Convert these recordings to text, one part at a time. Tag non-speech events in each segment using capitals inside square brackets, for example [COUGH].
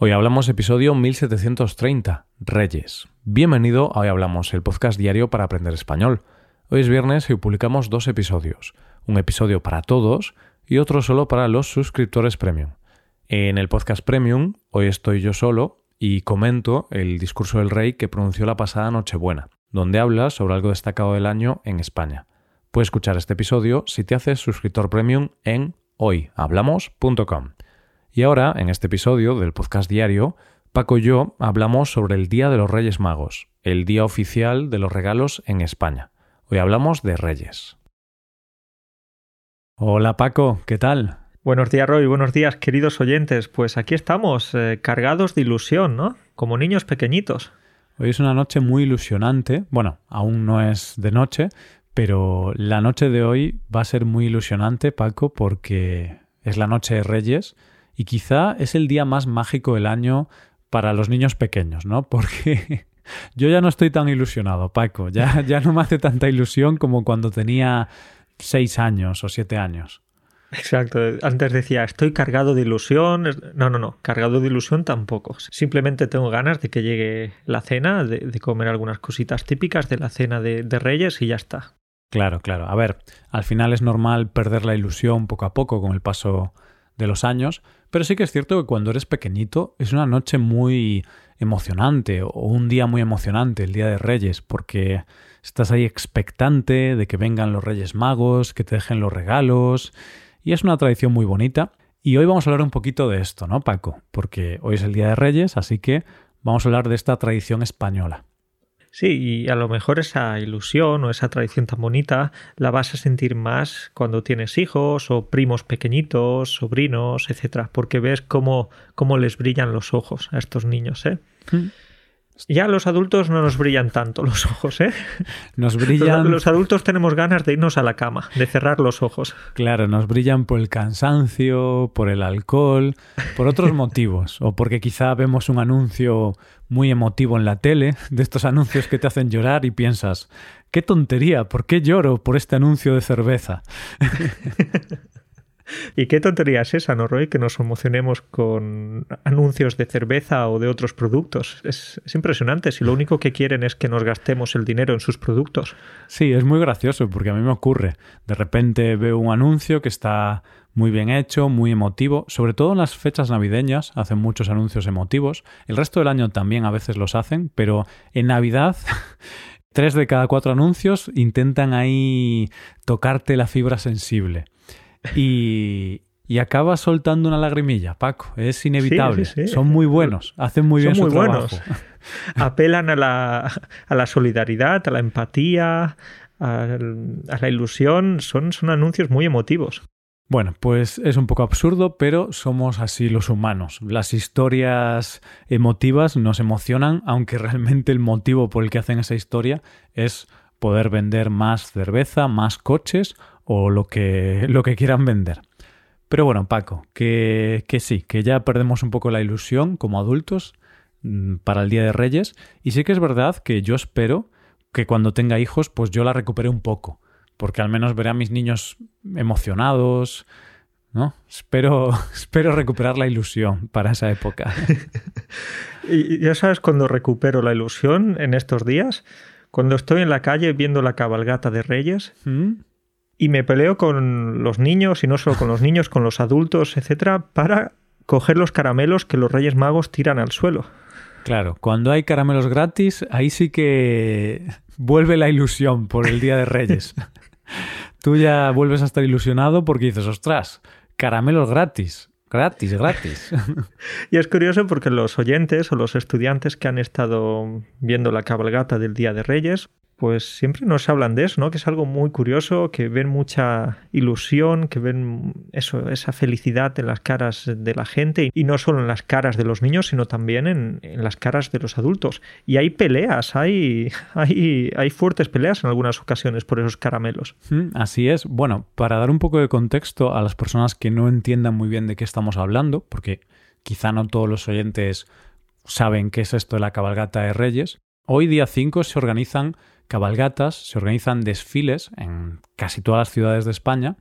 Hoy hablamos episodio 1730, Reyes. Bienvenido a Hoy Hablamos, el podcast diario para aprender español. Hoy es viernes y publicamos dos episodios, un episodio para todos y otro solo para los suscriptores premium. En el podcast premium, hoy estoy yo solo y comento el discurso del rey que pronunció la pasada Nochebuena, donde habla sobre algo destacado del año en España. Puedes escuchar este episodio si te haces suscriptor premium en hoyhablamos.com. Y ahora, en este episodio del podcast diario, Paco y yo hablamos sobre el Día de los Reyes Magos, el día oficial de los regalos en España. Hoy hablamos de Reyes. Hola Paco, ¿qué tal? Buenos días Roy, buenos días queridos oyentes. Pues aquí estamos, eh, cargados de ilusión, ¿no? Como niños pequeñitos. Hoy es una noche muy ilusionante. Bueno, aún no es de noche, pero la noche de hoy va a ser muy ilusionante, Paco, porque es la noche de Reyes y quizá es el día más mágico del año para los niños pequeños, ¿no? [LAUGHS] Porque yo ya no estoy tan ilusionado, Paco. Ya, ya no me hace tanta ilusión como cuando tenía seis años o siete años. Exacto. Antes decía, estoy cargado de ilusión. No, no, no. Cargado de ilusión tampoco. Simplemente tengo ganas de que llegue la cena, de, comer algunas cositas típicas de la cena de, de Reyes y ya está. Claro, claro. A ver, al final es normal perder la ilusión poco a poco con el paso de los años, pero sí que es cierto que cuando eres pequeñito es una noche muy emocionante o un día muy emocionante, el Día de Reyes, porque estás ahí expectante de que vengan los Reyes Magos, que te dejen los regalos, y es una tradición muy bonita. Y hoy vamos a hablar un poquito de esto, ¿no, Paco? Porque hoy es el Día de Reyes, así que vamos a hablar de esta tradición española. Sí, y a lo mejor esa ilusión o esa tradición tan bonita la vas a sentir más cuando tienes hijos o primos pequeñitos, sobrinos, etcétera, porque ves cómo, cómo les brillan los ojos a estos niños, ¿eh? Mm. Ya los adultos no nos brillan tanto los ojos, ¿eh? Nos brillan. Los, adultos tenemos ganas de irnos a la cama, de cerrar los ojos. Claro, nos brillan por el cansancio, por el alcohol, por otros [LAUGHS] motivos. O porque quizá vemos un anuncio muy emotivo en la tele, de estos anuncios que te hacen llorar y piensas, qué tontería, ¿por qué lloro por este anuncio de cerveza? [LAUGHS] Y qué tontería es esa, ¿no, Roy? Que nos emocionemos con anuncios de cerveza o de otros productos. Es, impresionante si lo único que quieren es que nos gastemos el dinero en sus productos. Sí, es muy gracioso porque a mí me ocurre. De repente veo un anuncio que está muy bien hecho, muy emotivo. Sobre todo en las fechas navideñas hacen muchos anuncios emotivos. El resto del año también a veces los hacen, pero en Navidad... [LAUGHS] Tres de cada cuatro anuncios intentan ahí tocarte la fibra sensible y, y acaba soltando una lagrimilla, Paco. Es inevitable. Son muy buenos, hacen muy bien su trabajo. Buenos. Apelan a la, a la, solidaridad, a la empatía, a, la ilusión. Son, son anuncios muy emotivos. Bueno, pues es un poco absurdo, pero somos así los humanos. Las historias emotivas nos emocionan, aunque [LAUGHS] realmente el motivo por el que hacen esa historia es poder vender más cerveza, más coches o lo que, lo que quieran vender. Pero bueno, Paco, que, que sí, que ya perdemos un poco la ilusión como adultos mm, para el Día de Reyes. Y sí que es verdad que yo espero que cuando tenga hijos, pues yo la recupere un poco. Porque al menos veré a mis niños emocionados, ¿no? Espero, [LAUGHS] espero recuperar la ilusión para esa época. [LAUGHS] y ya sabes, cuando recupero la ilusión en estos días, cuando estoy en la calle viendo la cabalgata de Reyes, ¿Mm? Y me peleo con los niños, y no solo con los niños, con los adultos, etcétera, para coger los caramelos que los Reyes Magos tiran al suelo. Claro, cuando hay caramelos gratis, ahí sí que vuelve la ilusión por el Día de Reyes. [LAUGHS] Tú ya vuelves a estar ilusionado porque dices, ostras, caramelos gratis. Gratis, gratis. [LAUGHS] y es curioso porque los oyentes o los estudiantes que han estado viendo la cabalgata del Día de Reyes pues siempre nos hablan de eso, ¿no? Que es algo muy curioso, que ven mucha ilusión, que ven eso, esa felicidad en las caras de la gente y no solo en las caras de los niños, sino también en, las caras de los adultos. Y hay peleas, hay, [LAUGHS] hay, hay fuertes peleas en algunas ocasiones por esos caramelos. Mm, así es. Bueno, para dar un poco de contexto a las personas que no entiendan muy bien de qué estamos hablando, porque quizá no todos los oyentes saben qué es esto de la cabalgata de Reyes, hoy día 5 se organizan cabalgatas, se organizan desfiles en casi todas las ciudades de España,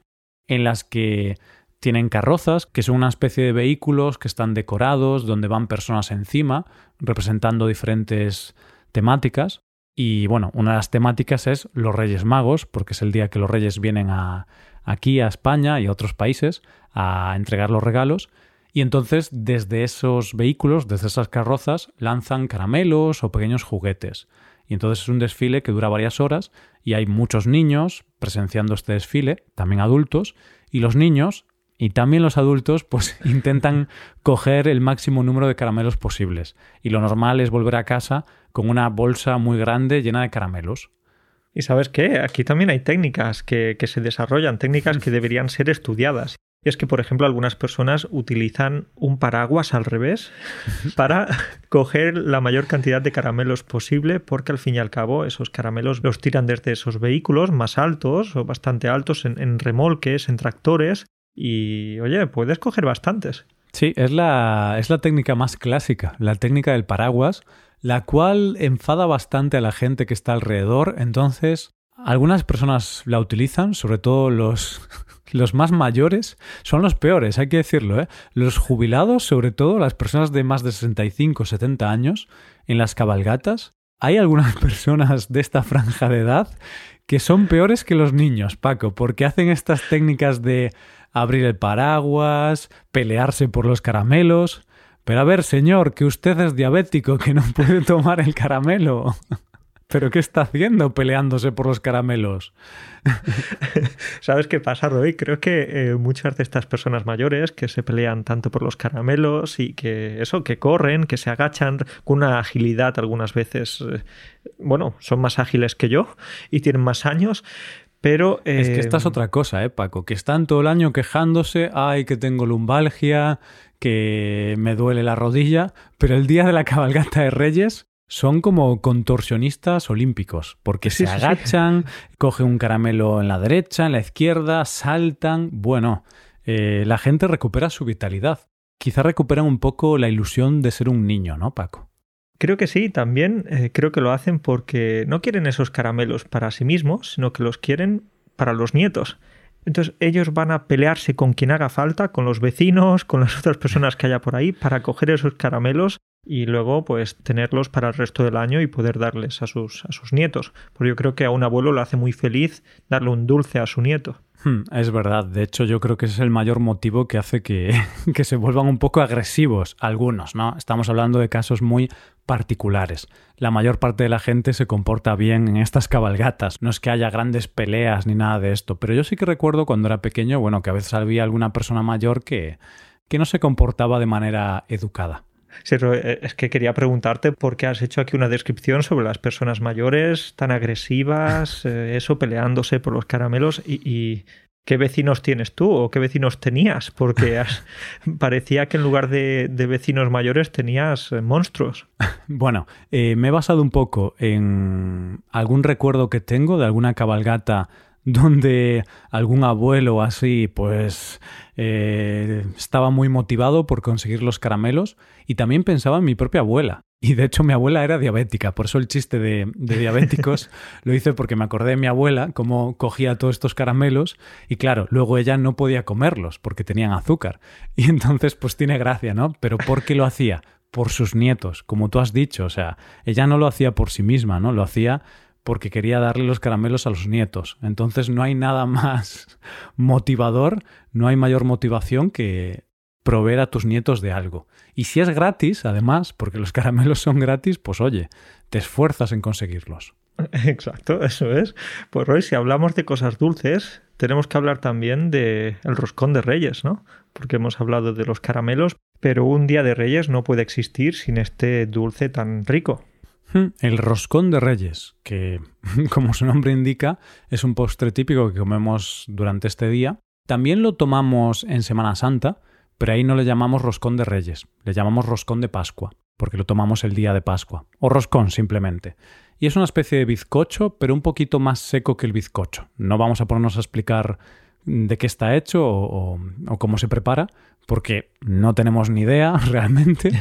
en las que Tienen carrozas, que son una especie de vehículos que están decorados, donde van personas encima, representando diferentes temáticas. Y bueno, una de las temáticas es los Reyes Magos, porque es el día que los Reyes vienen a, aquí a España y a otros países a entregar los regalos. Y entonces desde esos vehículos, desde esas carrozas, lanzan caramelos o pequeños juguetes. Y entonces es un desfile que dura varias horas y hay muchos niños presenciando este desfile, también adultos, y los niños y también los adultos pues [LAUGHS] intentan coger el máximo número de caramelos posibles. Y lo normal es volver a casa con una bolsa muy grande llena de caramelos. Y sabes qué, aquí también hay técnicas que, que se desarrollan, técnicas que [LAUGHS] deberían ser estudiadas. Y es que, por ejemplo, algunas personas utilizan un paraguas al revés [LAUGHS] para coger la mayor cantidad de caramelos posible, porque al fin y al cabo esos caramelos los tiran desde esos vehículos más altos o bastante altos en, remolques, en tractores, y oye, puedes coger bastantes. Sí, es la, es la técnica más clásica, la técnica del paraguas, la cual enfada bastante a la gente que está alrededor. Entonces, algunas personas la utilizan, sobre todo los, [LAUGHS] los más mayores son los peores, hay que decirlo, ¿eh? Los jubilados, sobre todo las personas de más de 65 o 70 años, en las cabalgatas, hay algunas [LAUGHS] personas de esta franja de edad que son peores que los niños, Paco, porque hacen estas técnicas de abrir el paraguas, pelearse por los caramelos. Pero a ver, señor, que usted es diabético, que no puede [LAUGHS] tomar el caramelo. ¿Pero qué está haciendo peleándose por los caramelos? [LAUGHS] ¿Sabes qué pasa, Roy? Creo que eh, muchas de estas personas mayores que se pelean tanto por los caramelos y que eso, que corren, que se agachan con una agilidad algunas veces, eh, bueno, son más ágiles que yo y tienen más años, pero, Es que esta es eh, otra cosa, ¿eh, Paco? Que están todo el año quejándose, ay, que tengo lumbalgia, que me duele la rodilla, pero el día de la cabalgata de Reyes son como contorsionistas olímpicos, porque se agachan, cogen un caramelo en la derecha, en la izquierda, saltan. Bueno, eh, la gente recupera su vitalidad. Quizá recuperan un poco la ilusión de ser un niño, ¿no, Paco? Creo que sí, también eh, creo que lo hacen porque no quieren esos caramelos para sí mismos, sino que los quieren para los nietos. Entonces ellos van a pelearse con quien haga falta, con los vecinos, con las otras personas que haya por ahí, para coger esos caramelos y luego pues tenerlos para el resto del año y poder darles a sus, a sus nietos. Porque yo creo que a un abuelo le hace muy feliz darle un dulce a su nieto. Hmm, es verdad, de hecho yo creo que ese es el mayor motivo que hace que, [LAUGHS] que se vuelvan un poco agresivos algunos, ¿no? Estamos hablando de casos muy particulares. La mayor parte de la gente se comporta bien en estas cabalgatas, no es que haya grandes peleas ni nada de esto, pero yo sí que recuerdo cuando era pequeño, bueno, que a veces había alguna persona mayor que, que no se comportaba de manera educada. Eh, es que quería preguntarte por qué has hecho aquí una descripción sobre las personas mayores tan agresivas, [LAUGHS] eh, eso, peleándose por los caramelos y, ¿Qué vecinos tienes tú o qué vecinos tenías? Porque [LAUGHS] parecía que en lugar de, vecinos mayores tenías eh, monstruos. [LAUGHS] Bueno, me he basado un poco en algún recuerdo que tengo de alguna cabalgata donde algún abuelo así pues eh, estaba muy motivado por conseguir los caramelos y también pensaba en mi propia abuela. Y de hecho mi abuela era diabética, por eso el chiste de, de diabéticos [LAUGHS] lo hice porque me acordé de mi abuela, cómo cogía todos estos caramelos y claro, luego ella no podía comerlos porque tenían azúcar. Y entonces pues tiene gracia, ¿no? Pero ¿por qué lo hacía? Por sus nietos, como tú has dicho, o sea, ella no lo hacía por sí misma, ¿no? Lo hacía porque quería darle los caramelos a los nietos. Entonces no hay nada más [LAUGHS] motivador, no hay mayor motivación que proveer a tus nietos de algo. Y si es gratis, además, porque los [LAUGHS] caramelos son gratis, pues oye, te esfuerzas en conseguirlos. [LAUGHS] Exacto, eso es. Pues hoy si hablamos de cosas dulces, tenemos que hablar también de el roscón de Reyes, ¿no? Porque hemos hablado de los caramelos, pero un día de Reyes no puede existir sin este dulce tan rico. Hmm, el roscón de reyes, que [LAUGHS] como su nombre indica, es un postre típico que comemos durante este día. También lo tomamos en Semana Santa, pero ahí no le llamamos roscón de reyes, le llamamos roscón de Pascua, porque lo tomamos el día de Pascua, o roscón simplemente. Y es una especie de bizcocho, pero un poquito más seco que el bizcocho. No vamos a ponernos a explicar de qué está hecho o, o cómo se prepara, porque no tenemos ni idea [LAUGHS] realmente.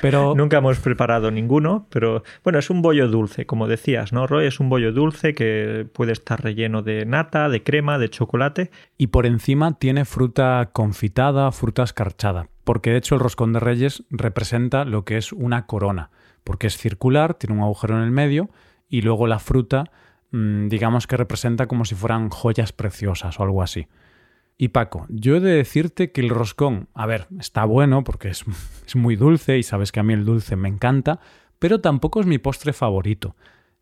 Pero... [LAUGHS] Nunca hemos preparado ninguno, pero bueno, es un bollo dulce, como decías, ¿no, Roy? Es un bollo dulce que puede estar relleno de nata, de crema, de chocolate. Y por encima tiene fruta confitada, fruta escarchada, porque de hecho el roscón de reyes representa lo que es una corona, porque es circular, tiene un agujero en el medio y luego la fruta mm, digamos que representa como si fueran joyas preciosas o algo así. Y Paco, yo he de decirte que el roscón, a ver, está bueno porque es, es, muy dulce y sabes que a mí el dulce me encanta, pero tampoco es mi postre favorito.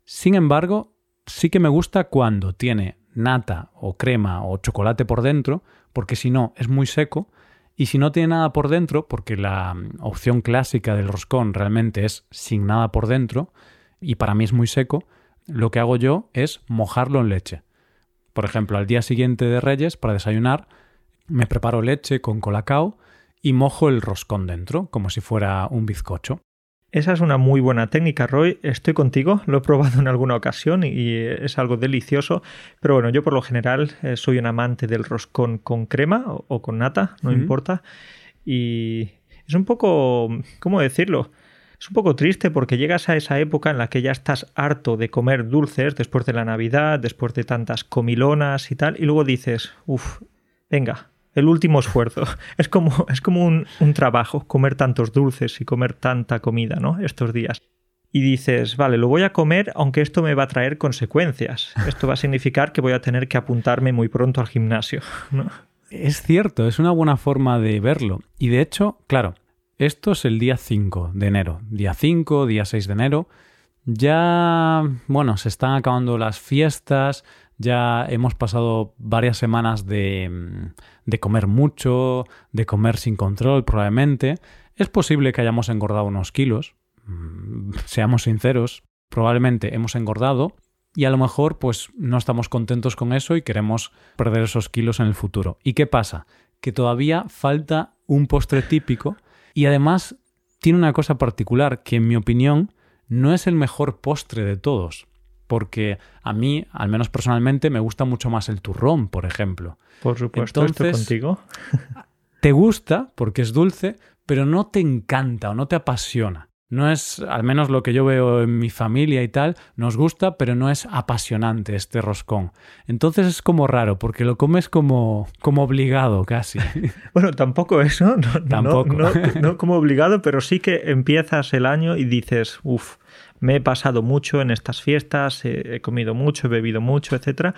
Sin embargo, sí que me gusta cuando tiene nata o crema o chocolate por dentro, porque si no es muy seco, y si no tiene nada por dentro, porque la mm, opción clásica del roscón realmente es sin nada por dentro, y para mí es muy seco, lo que hago yo es mojarlo en leche. Por ejemplo, al día siguiente de Reyes, para desayunar, me preparo leche con colacao y mojo el roscón dentro, como si fuera un bizcocho. Esa es una muy buena técnica, Roy. Estoy contigo, lo he probado en alguna ocasión y es algo delicioso. Pero bueno, yo por lo general eh, soy un amante del roscón con crema o, con nata, no importa. Y es un poco, ¿cómo decirlo? Es un poco triste porque llegas a esa época en la que ya estás harto de comer dulces después de la Navidad, después de tantas comilonas y tal, y luego dices, uff, venga, el último esfuerzo. [LAUGHS] Es como, es como un, un, trabajo comer tantos dulces y comer tanta comida, ¿no? Estos días. Y dices, vale, lo voy a comer aunque esto me va a traer consecuencias. Esto va a significar que voy a tener que apuntarme muy pronto al gimnasio. [LAUGHS] Es cierto, es una buena forma de verlo. Y de hecho, claro, esto es el día 5 de enero. Día 5, día 6 de enero. Ya, bueno, se están acabando las fiestas, ya hemos pasado varias semanas de, mm, de comer mucho, de comer sin control probablemente. Es posible que hayamos engordado unos kilos, mm, seamos sinceros, probablemente hemos engordado y a lo mejor pues no estamos contentos con eso y queremos perder esos kilos en el futuro. ¿Y qué pasa? Que todavía falta un postre típico y además tiene una cosa particular que en mi opinión no es el mejor postre de todos. Porque a mí, al menos personalmente, me gusta mucho más el turrón, por ejemplo. Por supuesto, estoy contigo. te gusta porque es dulce, pero no te encanta o no te apasiona. No es, al menos lo que yo veo en mi familia y tal, nos gusta, pero no es apasionante este roscón. Entonces es como raro, porque lo comes como, como obligado casi. [LAUGHS] Bueno, tampoco eso, no, tampoco. No, como [LAUGHS] obligado, pero sí que empiezas el año y dices, uff, me he pasado mucho en estas fiestas, he, comido mucho, he bebido mucho, etc.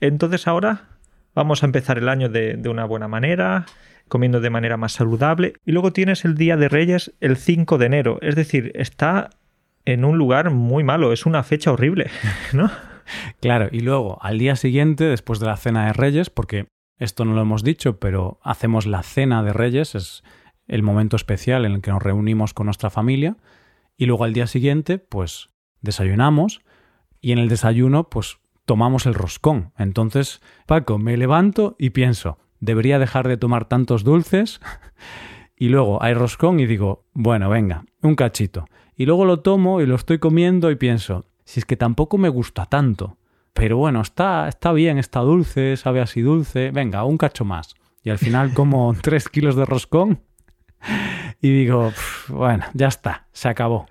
Entonces ahora vamos a empezar el año de, de una buena manera, comiendo de manera más saludable. Y luego tienes el Día de Reyes el 5 de enero. Es decir, está en un lugar muy malo, es una fecha horrible, [LAUGHS] ¿no? Claro, y luego al día siguiente, después de la cena de Reyes, porque esto no lo hemos dicho, pero hacemos la cena de Reyes, es el momento especial en el que nos reunimos con nuestra familia, y luego al día siguiente, pues desayunamos, y en el desayuno, pues tomamos el roscón. Entonces, Paco, me levanto y pienso, debería dejar de tomar tantos dulces. [LAUGHS] y luego hay roscón y digo, bueno, venga, un cachito. Y luego lo tomo y lo estoy comiendo y pienso, si es que tampoco me gusta tanto. Pero bueno, está, está bien, está dulce, sabe así dulce. Venga, un cacho más. Y al final como [LAUGHS] tres kilos de roscón [LAUGHS] y digo, bueno, ya está, se acabó.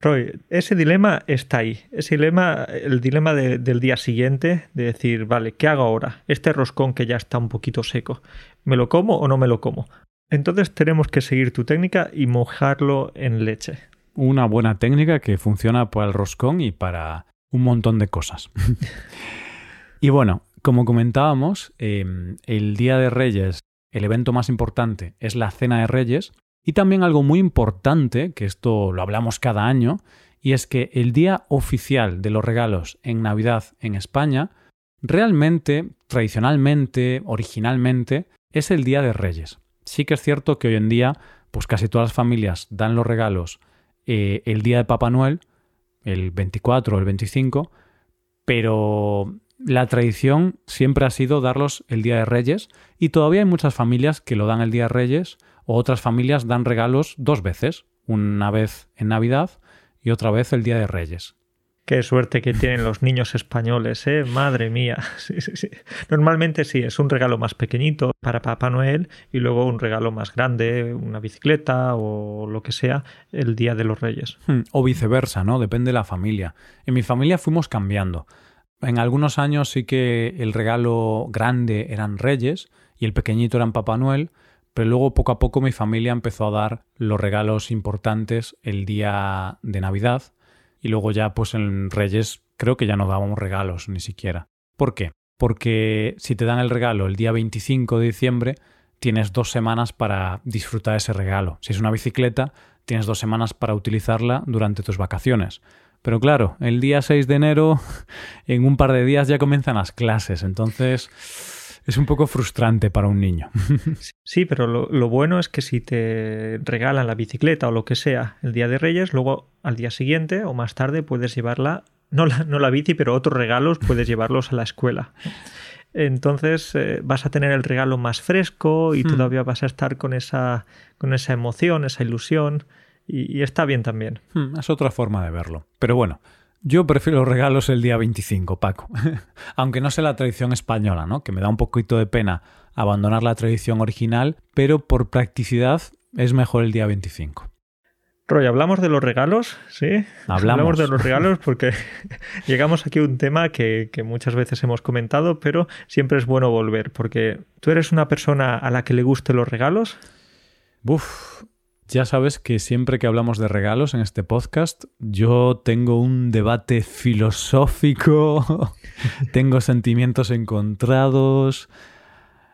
Roy, ese dilema está ahí. Ese dilema, el dilema del día siguiente, de decir, vale, ¿qué hago ahora? Este roscón que ya está un poquito seco, ¿me lo como o no me lo como? Entonces tenemos que seguir tu técnica y mojarlo en leche. Una buena técnica que funciona para el roscón y para un montón de cosas. [LAUGHS] y bueno, como comentábamos, em, el Día de Reyes, el evento más importante es la Cena de Reyes, y también algo muy importante, que esto lo hablamos cada año, y es que el día oficial de los regalos en Navidad en España, realmente, tradicionalmente, originalmente, es el Día de Reyes. Sí que es cierto que hoy en día, pues casi todas las familias dan los regalos eh, el día de Papá Noel, el 24 o el 25, pero la tradición siempre ha sido darlos el Día de Reyes y todavía hay muchas familias que lo dan el Día de Reyes o otras familias dan regalos dos veces, una vez en Navidad y otra vez el Día de Reyes. Qué suerte que tienen los niños españoles, ¿eh? Madre mía. [LAUGHS] Sí, sí, sí. Normalmente sí, es un regalo más pequeñito para Papá Noel y luego un regalo más grande, una bicicleta o lo que sea, el Día de los Reyes. Hmm, o viceversa, ¿no? Depende de la familia. En mi familia fuimos cambiando. En algunos años sí que el regalo grande eran Reyes y el pequeñito eran Papá Noel, pero luego poco a poco mi familia empezó a dar los regalos importantes el día de Navidad y luego ya pues en Reyes creo que ya no dábamos regalos ni siquiera. ¿Por qué? Porque si te dan el regalo el día 25 de diciembre, tienes dos semanas para disfrutar ese regalo. Si es una bicicleta, tienes dos semanas para utilizarla durante tus vacaciones. Pero claro, el día 6 de enero, [LAUGHS] en un par de días ya comienzan las clases, entonces es un poco frustrante para un niño. [LAUGHS] Sí, pero lo, bueno es que si te regalan la bicicleta o lo que sea el día de Reyes, luego al día siguiente o más tarde puedes llevarla, no la, no la bici, pero otros regalos puedes llevarlos a la escuela. Entonces eh, vas a tener el regalo más fresco y hmm. todavía vas a estar con esa, con esa emoción, esa ilusión. Y, está bien también. Hmm, es otra forma de verlo. Pero bueno, yo prefiero los regalos el día 25, Paco. [LAUGHS] Aunque no sé la tradición española, ¿no? Que me da un poquito de pena abandonar la tradición original, pero por practicidad es mejor el día 25. Roy, hablamos de los regalos, ¿sí? Hablamos, de los regalos porque [LAUGHS] llegamos aquí a un tema que, que, muchas veces hemos comentado, pero siempre es bueno volver, porque tú eres una persona a la que le gusten los regalos. Buf, ya sabes que siempre que hablamos de regalos en este podcast, yo tengo un debate filosófico, [LAUGHS] tengo sentimientos encontrados.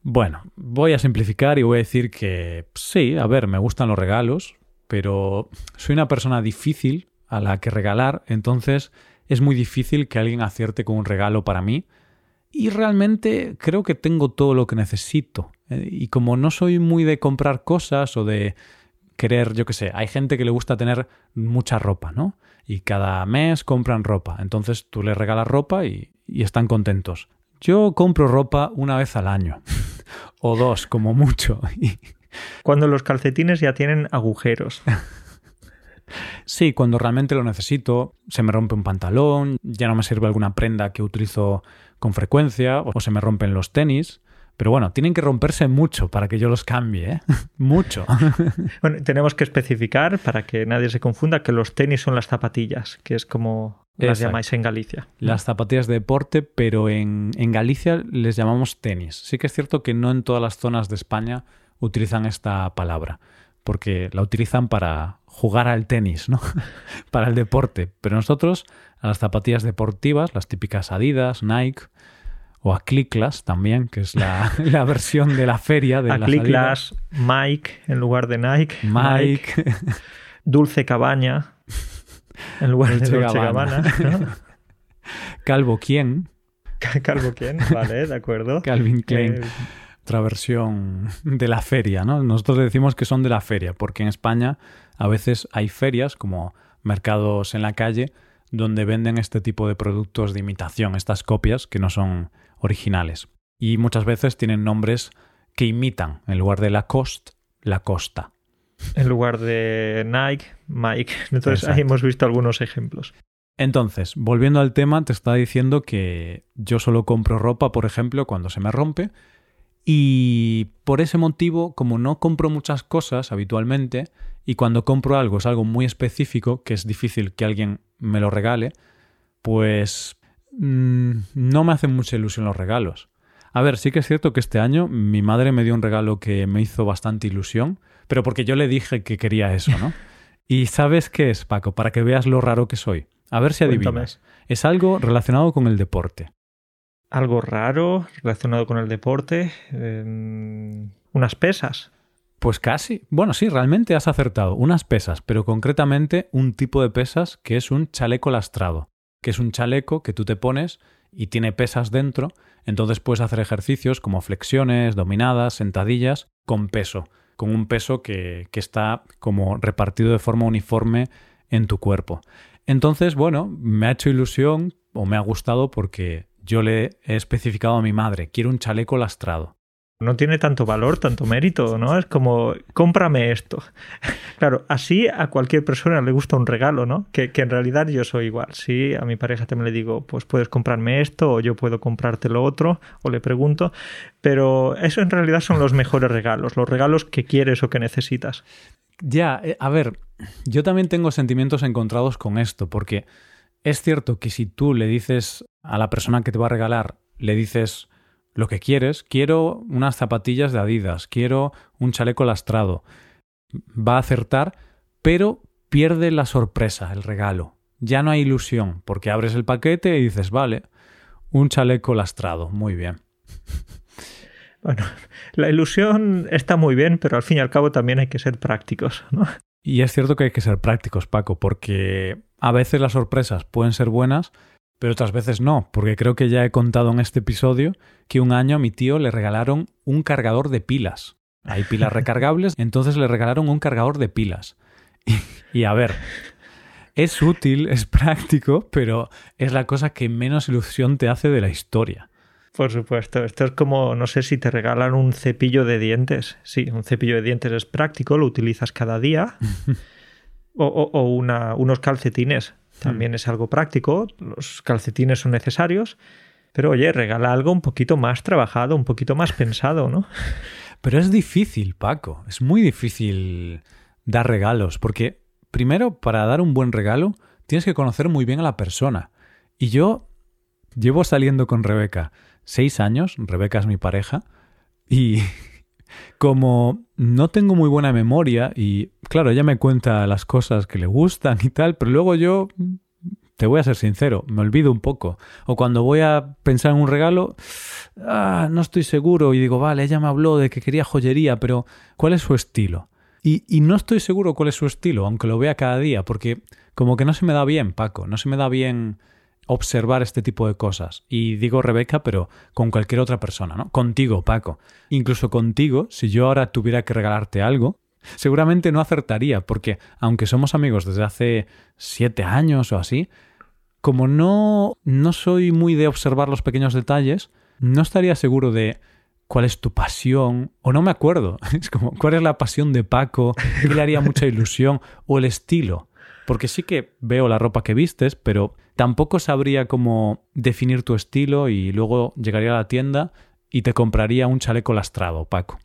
Bueno, voy a simplificar y voy a decir que sí, a ver, me gustan los regalos, pero soy una persona difícil a la que regalar, entonces es muy difícil que alguien acierte con un regalo para mí. Y realmente creo que tengo todo lo que necesito. Eh, y como no soy muy de comprar cosas o de querer, yo qué sé, hay gente que le gusta tener mucha ropa, ¿no? Y cada mes compran ropa. Entonces tú les regalas ropa y, están contentos. Yo compro ropa una vez al año. [LAUGHS] o dos, como mucho. [LAUGHS] Cuando los calcetines ya tienen agujeros. [LAUGHS] Sí, cuando realmente lo necesito, se me rompe un pantalón, ya no me sirve alguna prenda que utilizo con frecuencia, o se me rompen los tenis. Pero bueno, tienen que romperse mucho para que yo los cambie, ¿eh? [LAUGHS] mucho. [LAUGHS] bueno, tenemos que especificar para que nadie se confunda que los tenis son las zapatillas, que es como las llamáis en Galicia. Las zapatillas de deporte, pero en, en Galicia les llamamos tenis. Sí que es cierto que no en todas las zonas de España utilizan esta palabra, porque la utilizan para jugar al tenis, ¿no? [LAUGHS] para el deporte. Pero nosotros, a las zapatillas deportivas, las típicas Adidas, Nike, o a Clicklass también, que es [LAUGHS] la, versión de la feria de a las Mike en lugar de Nike. Mike. Dulce Cabaña en lugar de Dulce Gabbana. [LAUGHS] Calvo quién. Calvo quién, vale, de acuerdo. [LAUGHS] Calvin Klein. Otra versión de la feria, ¿no? Nosotros decimos que son de la feria, porque en España a veces hay ferias como mercados en la calle donde venden este tipo de productos de imitación, estas copias que no son originales. Y muchas veces tienen nombres que imitan. En lugar de Lacoste, La Costa. En lugar de Nike, Mike. Entonces ahí hemos visto algunos ejemplos. Entonces, volviendo al tema, te estaba diciendo que yo solo compro ropa, por ejemplo, cuando se me rompe. Y por ese motivo, como no compro muchas cosas habitualmente, y cuando compro algo es algo muy específico, que es difícil que alguien me lo regale, pues Mm, no me hacen mucha ilusión los regalos. A ver, sí que es cierto que este año mi madre me dio un regalo que me hizo bastante ilusión, pero porque yo le dije que quería eso, ¿no? [LAUGHS] y ¿sabes qué es, Paco? Para que veas lo raro que soy. A ver si adivinas. Es algo relacionado con el deporte. Algo raro relacionado con el deporte. Em, unas pesas. Pues casi. Bueno, sí, realmente has acertado. Unas pesas, pero concretamente un tipo de pesas que es un chaleco lastrado que es un chaleco que tú te pones y tiene pesas dentro, entonces puedes hacer ejercicios como flexiones, dominadas, sentadillas, con peso, con un peso que, que está como repartido de forma uniforme en tu cuerpo. Entonces, bueno, me ha hecho ilusión o me ha gustado porque yo le he especificado a mi madre, quiero un chaleco lastrado. No tiene tanto valor, tanto mérito, ¿no? Es como, cómprame esto. [LAUGHS] claro, así a cualquier persona le gusta un regalo, ¿no? Que, que, en realidad yo soy igual. Sí, a mi pareja también le digo, pues puedes comprarme esto o yo puedo comprarte lo otro, o le pregunto, pero eso en realidad son los mejores regalos, los regalos que quieres o que necesitas. Ya, eh, a ver, yo también tengo sentimientos encontrados con esto, porque es cierto que si tú le dices a la persona que te va a regalar, le dices lo que quieres, quiero unas zapatillas de Adidas, quiero un chaleco lastrado, va a acertar, pero pierde la sorpresa, el regalo. Ya no hay ilusión, porque abres el paquete y dices, vale, un chaleco lastrado, muy bien. [LAUGHS] Bueno, la ilusión está muy bien, pero al fin y al cabo también hay que ser prácticos, ¿no? Y es cierto que hay que ser prácticos, Paco, porque a veces las sorpresas pueden ser buenas, pero otras veces no, porque creo que ya he contado en este episodio que un año a mi tío le regalaron un cargador de pilas. Hay pilas [LAUGHS] recargables, entonces le regalaron un cargador de pilas. Y, y, a ver, es útil, es práctico, pero es la cosa que menos ilusión te hace de la historia. Por supuesto, esto es como, no sé si te regalan un cepillo de dientes. Sí, un cepillo de dientes es práctico, lo utilizas cada día. [LAUGHS] o, o, una, unos calcetines, también hmm. es algo práctico, los calcetines son necesarios. Pero oye, regala algo un poquito más trabajado, un poquito más pensado, ¿no? [LAUGHS] Pero es difícil, Paco, es muy difícil dar regalos, porque primero, para dar un buen regalo, tienes que conocer muy bien a la persona. Y yo llevo saliendo con Rebeca seis años, Rebeca es mi pareja, y [LAUGHS] como no tengo muy buena memoria y claro, ella me cuenta las cosas que le gustan y tal, pero luego yo, te voy a ser sincero, me olvido un poco. O cuando voy a pensar en un regalo, ah, no estoy seguro y digo, vale, ella me habló de que quería joyería, pero ¿cuál es su estilo? Y, y no estoy seguro cuál es su estilo, aunque lo vea cada día, porque como que no se me da bien, Paco, no se me da bien observar este tipo de cosas. Y digo Rebeca, pero con cualquier otra persona, ¿no? Contigo, Paco. Incluso contigo, si yo ahora tuviera que regalarte algo, seguramente no acertaría, porque aunque somos amigos desde hace siete años o así, como no, no soy muy de observar los pequeños detalles, no estaría seguro de cuál es tu pasión, o no me acuerdo. [LAUGHS] Es como, ¿cuál es la pasión de Paco? ¿Qué le haría mucha ilusión? O el estilo. Porque sí que veo la ropa que vistes, pero tampoco sabría cómo definir tu estilo y luego llegaría a la tienda y te compraría un chaleco lastrado, Paco.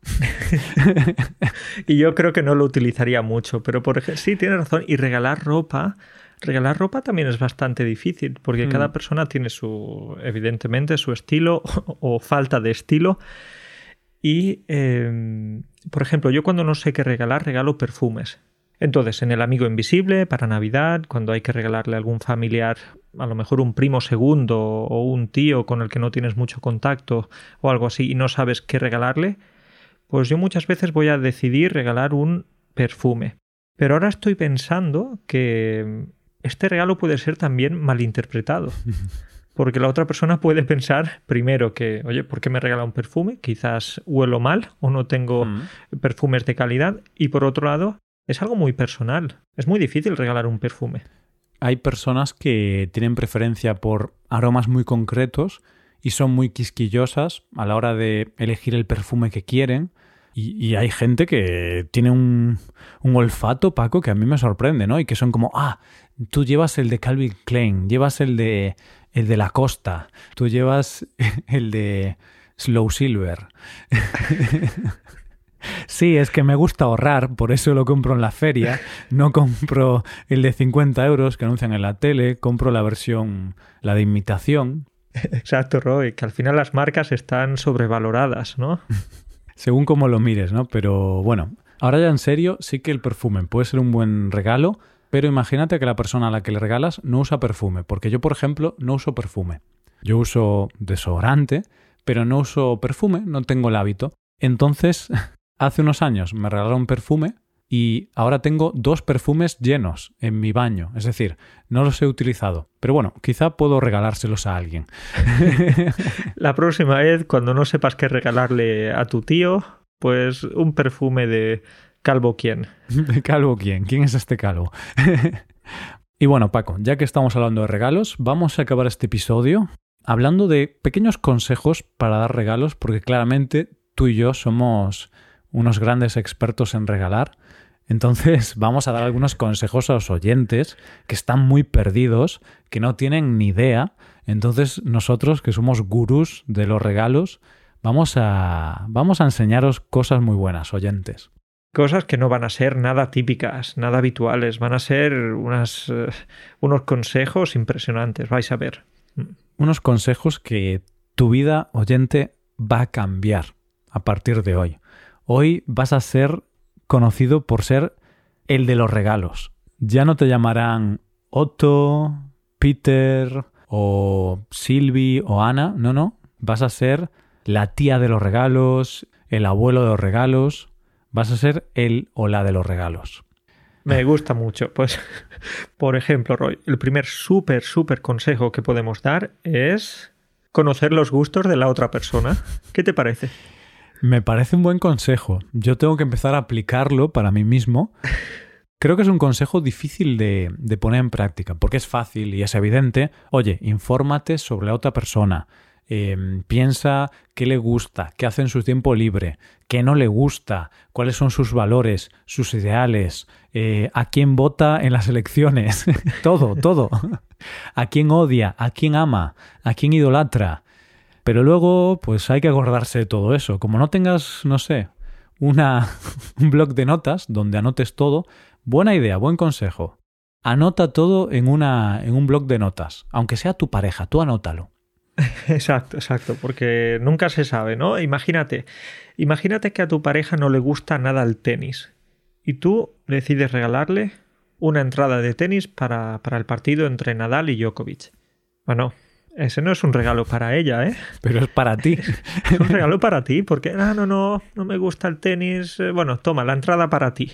[LAUGHS] y yo creo que no lo utilizaría mucho, pero por ejemplo, sí, tienes razón. Y regalar ropa, regalar ropa también es bastante difícil, porque mm. cada persona tiene su, evidentemente, su estilo [LAUGHS] o, falta de estilo. Y, em, por ejemplo, yo cuando no sé qué regalar, regalo perfumes. Entonces, en el amigo invisible, para Navidad, cuando hay que regalarle a algún familiar, a lo mejor un primo segundo o un tío con el que no tienes mucho contacto o algo así y no sabes qué regalarle, pues yo muchas veces voy a decidir regalar un perfume. Pero ahora estoy pensando que este regalo puede ser también malinterpretado. [LAUGHS] Porque la otra persona puede pensar, primero, que, oye, ¿por qué me regala un perfume? Quizás huelo mal o no tengo mm. perfumes de calidad. Y por otro lado, es algo muy personal. Es muy difícil regalar un perfume. Hay personas que tienen preferencia por aromas muy concretos y son muy quisquillosas a la hora de elegir el perfume que quieren. Y, hay gente que tiene un, un, olfato, Paco, que a mí me sorprende, ¿no? Y que son como, ah, tú llevas el de Calvin Klein, llevas el de, el de La Costa, tú llevas [LAUGHS] el de Slow Silver. [LAUGHS] Sí, es que me gusta ahorrar, por eso lo compro en la feria. No [LAUGHS] compro el de 50 euros que anuncian en la tele, compro la versión, la de imitación. Exacto, Roy, que al final las marcas están sobrevaloradas, ¿no? [LAUGHS] Según como lo mires, ¿no? Pero bueno, ahora ya en serio, sí que el perfume puede ser un buen regalo, pero imagínate que la persona a la que le regalas no usa perfume, porque yo, por ejemplo, no uso perfume. Yo uso desodorante, pero no uso perfume, no tengo el hábito. Entonces, [LAUGHS] Hace unos años me regalaron perfume y ahora tengo dos perfumes llenos en mi baño. Es decir, no los he utilizado. Pero bueno, quizá puedo regalárselos a alguien. [LAUGHS] La próxima vez, cuando no sepas qué regalarle a tu tío, pues un perfume de Calvo quién. ¿De [LAUGHS] Calvo quién? ¿Quién es este calvo? [LAUGHS] y bueno, Paco, ya que estamos hablando de regalos, vamos a acabar este episodio hablando de pequeños consejos para dar regalos, porque claramente tú y yo somos unos grandes expertos en regalar. Entonces [LAUGHS] vamos a dar algunos consejos a los oyentes que están muy perdidos, que no tienen ni idea. Entonces nosotros, que somos gurús de los regalos, vamos a, vamos a enseñaros cosas muy buenas, oyentes. Cosas que no van a ser nada típicas, nada habituales, van a ser unas, eh, unos consejos impresionantes, vais a ver. Unos consejos que tu vida, oyente, va a cambiar a partir de hoy. Hoy vas a ser conocido por ser el de los regalos. Ya no te llamarán Otto, Peter o Sylvie o Ana, no, no. Vas a ser la tía de los regalos, el abuelo de los regalos, vas a ser el o la de los regalos. Me gusta mucho. Pues, [LAUGHS] por ejemplo, Roy, el primer súper, súper consejo que podemos dar es conocer los gustos de la otra persona. ¿Qué te parece? Me parece un buen consejo. Yo tengo que empezar a aplicarlo para mí mismo. Creo que es un consejo difícil de, de, poner en práctica, porque es fácil y es evidente. Oye, infórmate sobre la otra persona. Em, piensa qué le gusta, qué hace en su tiempo libre, qué no le gusta, cuáles son sus valores, sus ideales, eh, a quién vota en las elecciones, [LAUGHS] todo, todo, [LAUGHS] a quién odia, a quién ama, a quién idolatra. Pero luego, pues hay que acordarse de todo eso. Como no tengas, no sé, [LAUGHS] un blog de notas donde anotes todo, buena idea, buen consejo. Anota todo en, una, en un blog de notas, aunque sea tu pareja, tú anótalo. [LAUGHS] Exacto, exacto, porque nunca se sabe, ¿no? Imagínate, imagínate que a tu pareja no le gusta nada el tenis y tú decides regalarle una entrada de tenis para, para el partido entre Nadal y Djokovic. Bueno, ese no es un regalo para ella, ¿eh? Pero es para ti. [LAUGHS] es un regalo para ti, porque, ah, no, no, no me gusta el tenis. Eh, bueno, toma, la entrada para ti.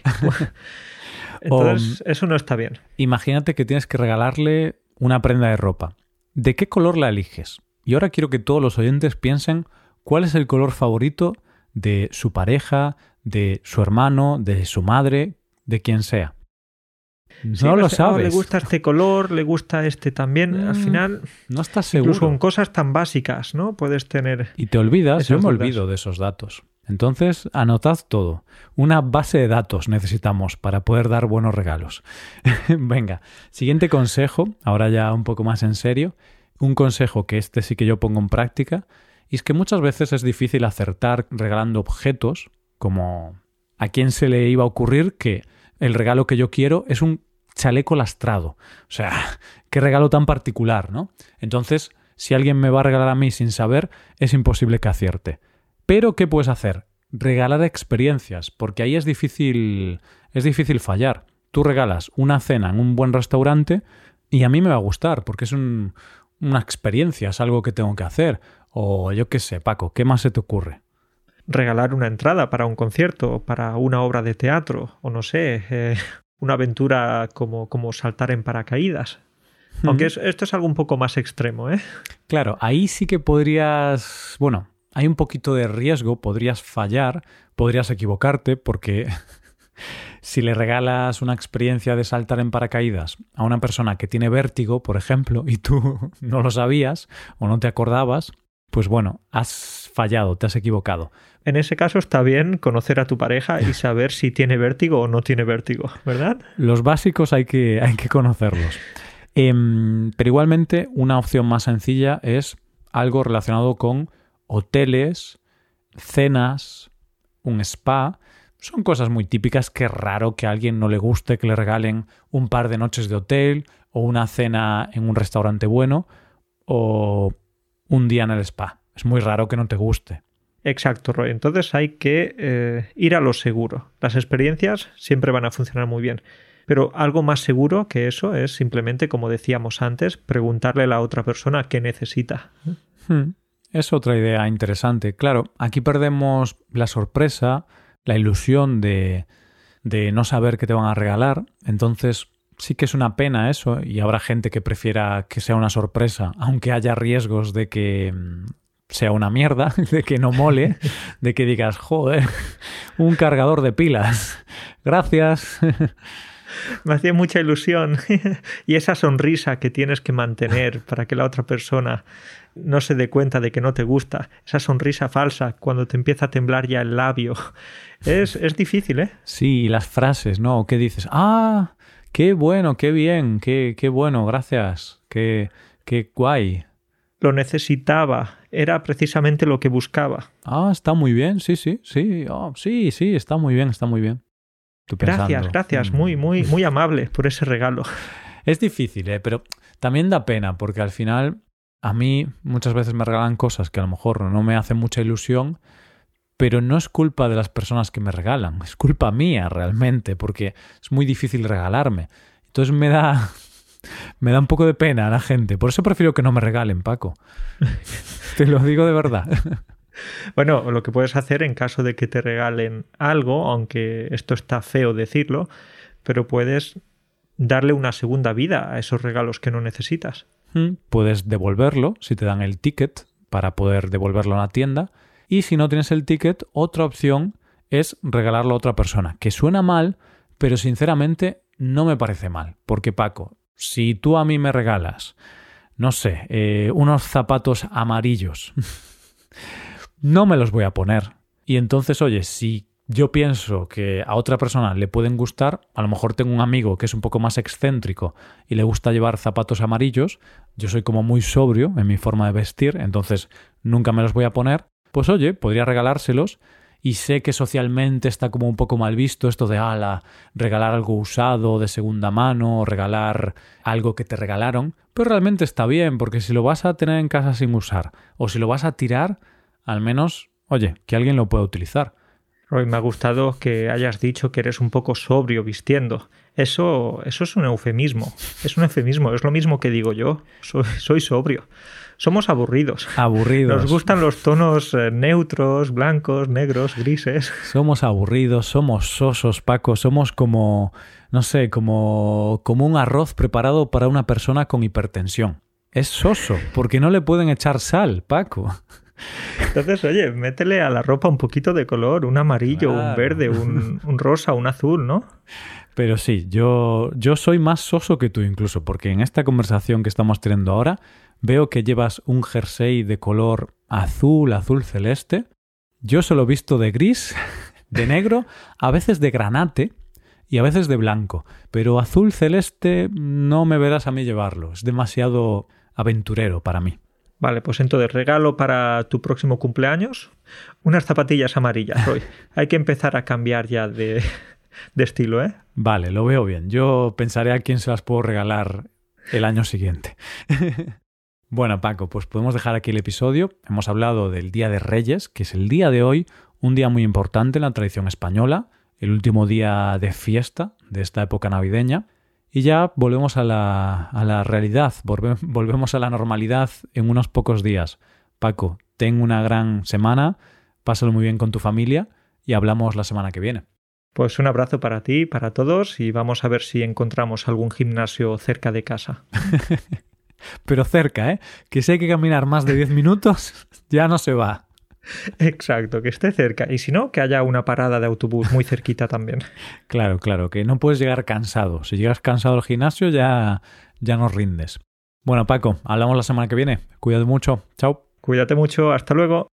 [LAUGHS] Entonces, eso no está bien. Imagínate que tienes que regalarle una prenda de ropa. ¿De qué color la eliges? Y ahora quiero que todos los oyentes piensen cuál es el color favorito de su pareja, de su hermano, de su madre, de quien sea. No lo sabes. le gusta este color, le gusta este también. Al mm, final, no estás seguro. Incluso con cosas tan básicas, ¿no? Puedes tener. Y te olvidas, yo me olvido de esos datos. Entonces, anotad todo. Una base de datos necesitamos para poder dar buenos regalos. [LAUGHS] Venga, siguiente consejo, ahora ya un poco más en serio, un consejo que este sí que yo pongo en práctica, y es que muchas veces es difícil acertar regalando objetos, como a quién se le iba a ocurrir que el regalo que yo quiero es un chaleco lastrado. O sea, [LAUGHS] qué regalo tan particular, ¿no? Entonces, si alguien me va a regalar a mí sin saber, es imposible que acierte. Pero, ¿qué puedes hacer? Regalar experiencias, porque ahí es difícil, es difícil fallar. Tú regalas una cena en un buen restaurante y a mí me va a gustar, porque es un, una experiencia, es algo que tengo que hacer. O yo qué sé, Paco, ¿qué más se te ocurre? Regalar una entrada para un concierto, para una obra de teatro, o no sé, eh, una aventura como, como saltar en paracaídas. Aunque esto es algo un poco más extremo, ¿eh? Claro, ahí sí que podrías. Bueno, hay un poquito de riesgo, podrías fallar, podrías equivocarte, porque [LAUGHS] si le regalas una experiencia de saltar en paracaídas a una persona que tiene vértigo, por ejemplo, y tú [LAUGHS] no lo sabías o no te acordabas, pues bueno, has fallado, te has equivocado. En ese caso está bien conocer a tu pareja y saber si tiene vértigo o no tiene vértigo, ¿verdad? Los básicos hay que, hay que conocerlos. Em, pero igualmente una opción más sencilla es algo relacionado con hoteles, cenas, un spa son cosas muy típicas que es raro que a alguien no le guste que le regalen un par de noches de hotel o una cena en un restaurante bueno o un día en el spa. Es muy raro que no te guste. Exacto, Roy. Entonces hay que eh, ir a lo seguro. Las experiencias siempre van a funcionar muy bien. Pero algo más seguro que eso es simplemente, como decíamos antes, preguntarle a la otra persona qué necesita. Hmm. Es otra idea interesante. Claro, aquí perdemos la sorpresa, la ilusión de, de no saber qué te van a regalar. Entonces, sí que es una pena eso y habrá gente que prefiera que sea una sorpresa, aunque haya riesgos de que mm, sea una mierda, [LAUGHS] de que no mole, de que digas, joder, [LAUGHS] un cargador de pilas, [LAUGHS] gracias. me hacía mucha ilusión. y esa sonrisa que tienes que mantener para que la otra persona no se dé cuenta de que no te gusta, esa sonrisa falsa cuando te empieza a temblar ya el labio, es, es difícil, ¿eh? Sí, las frases, ¿no? ¿Qué dices? Ah, qué bueno, qué bien, qué, qué bueno, gracias, qué, qué guay. Lo necesitaba, era precisamente lo que buscaba. Ah, está muy bien, sí, sí, sí, oh, sí, sí, está muy bien, está muy bien. gracias, gracias, muy, muy, muy amable por ese regalo. [LAUGHS] Es difícil, ¿eh? pero también da pena, porque al final a mí muchas veces me regalan cosas que a lo mejor no me hacen mucha ilusión, pero no es culpa de las personas que me regalan, es culpa mía realmente, porque es muy difícil regalarme. Entonces me da [LAUGHS] me da un poco de pena a la gente, por eso prefiero que no me regalen, Paco. [LAUGHS] Te lo digo de verdad. [LAUGHS] Bueno, lo que puedes hacer en caso de que te regalen algo, aunque esto está feo decirlo, pero puedes darle una segunda vida a esos regalos que no necesitas. Hmm, puedes devolverlo si te dan el ticket para poder devolverlo a la tienda y si no tienes el ticket, otra opción es regalarlo a otra persona, que suena mal, pero sinceramente no me parece mal. Porque Paco, si tú a mí me regalas, no sé, eh, unos zapatos amarillos, [LAUGHS] no me los voy a poner. Y entonces, oye, si yo pienso que a otra persona le pueden gustar, a lo mejor tengo un amigo que es un poco más excéntrico y le gusta llevar zapatos amarillos, yo soy como muy sobrio en mi forma de vestir, entonces nunca me los voy a poner, pues oye, podría regalárselos y sé que socialmente está como un poco mal visto esto de ala, regalar algo usado de segunda mano, regalar algo que te regalaron, pero realmente está bien, porque si lo vas a tener en casa sin usar, o si lo vas a tirar, al menos, oye, que alguien lo pueda utilizar. Hoy me ha gustado que hayas dicho que eres un poco sobrio vistiendo. Eso, eso es un eufemismo. Es un eufemismo. Es lo mismo que digo yo. Soy, soy sobrio. Somos aburridos. Aburridos. Nos gustan los tonos eh, neutros, blancos, negros, grises. Somos aburridos, somos sosos, Paco. Somos como, no sé, como, como un arroz preparado para una persona con hipertensión. Es soso, porque no le pueden echar sal, Paco. Entonces, oye, métele a la ropa un poquito de color, un amarillo, un verde, un, un, rosa, un azul, ¿no? Pero sí, yo, yo soy más soso que tú incluso, porque en esta conversación que estamos teniendo ahora, Veo que llevas un jersey de color azul, azul celeste. Yo solo he visto de gris, [LAUGHS] de negro, a veces de granate y a veces de blanco. Pero azul celeste no me verás a mí llevarlo. Es demasiado aventurero para mí. Vale, pues entonces regalo para tu próximo cumpleaños unas zapatillas amarillas hoy. [LAUGHS] Hay que empezar a cambiar ya de, de estilo, ¿eh? Vale, lo veo bien. Yo pensaré a quién se las puedo regalar el año siguiente. [LAUGHS] Bueno, Paco, pues podemos dejar aquí el episodio. Hemos hablado del Día de Reyes, que es el día de hoy, un día muy importante en la tradición española, el último día de fiesta de esta época navideña. Y ya volvemos a la, a la realidad, [LAUGHS] volvemos a la normalidad en unos pocos días. Paco, ten una gran semana, pásalo muy bien con tu familia y hablamos la semana que viene. Pues un abrazo para ti, para todos y vamos a ver si encontramos algún gimnasio cerca de casa. [LAUGHS] pero cerca, ¿eh? Que si hay que caminar más de 10 minutos, [LAUGHS] ya no se va. Exacto, que esté cerca. Y si no, que haya una parada de autobús muy cerquita también. [LAUGHS] Claro, claro, que no puedes llegar cansado. Si llegas cansado al gimnasio ya, ya no rindes. Bueno, Paco, hablamos la semana que viene. Cuídate mucho. Chao. Cuídate mucho. Hasta luego.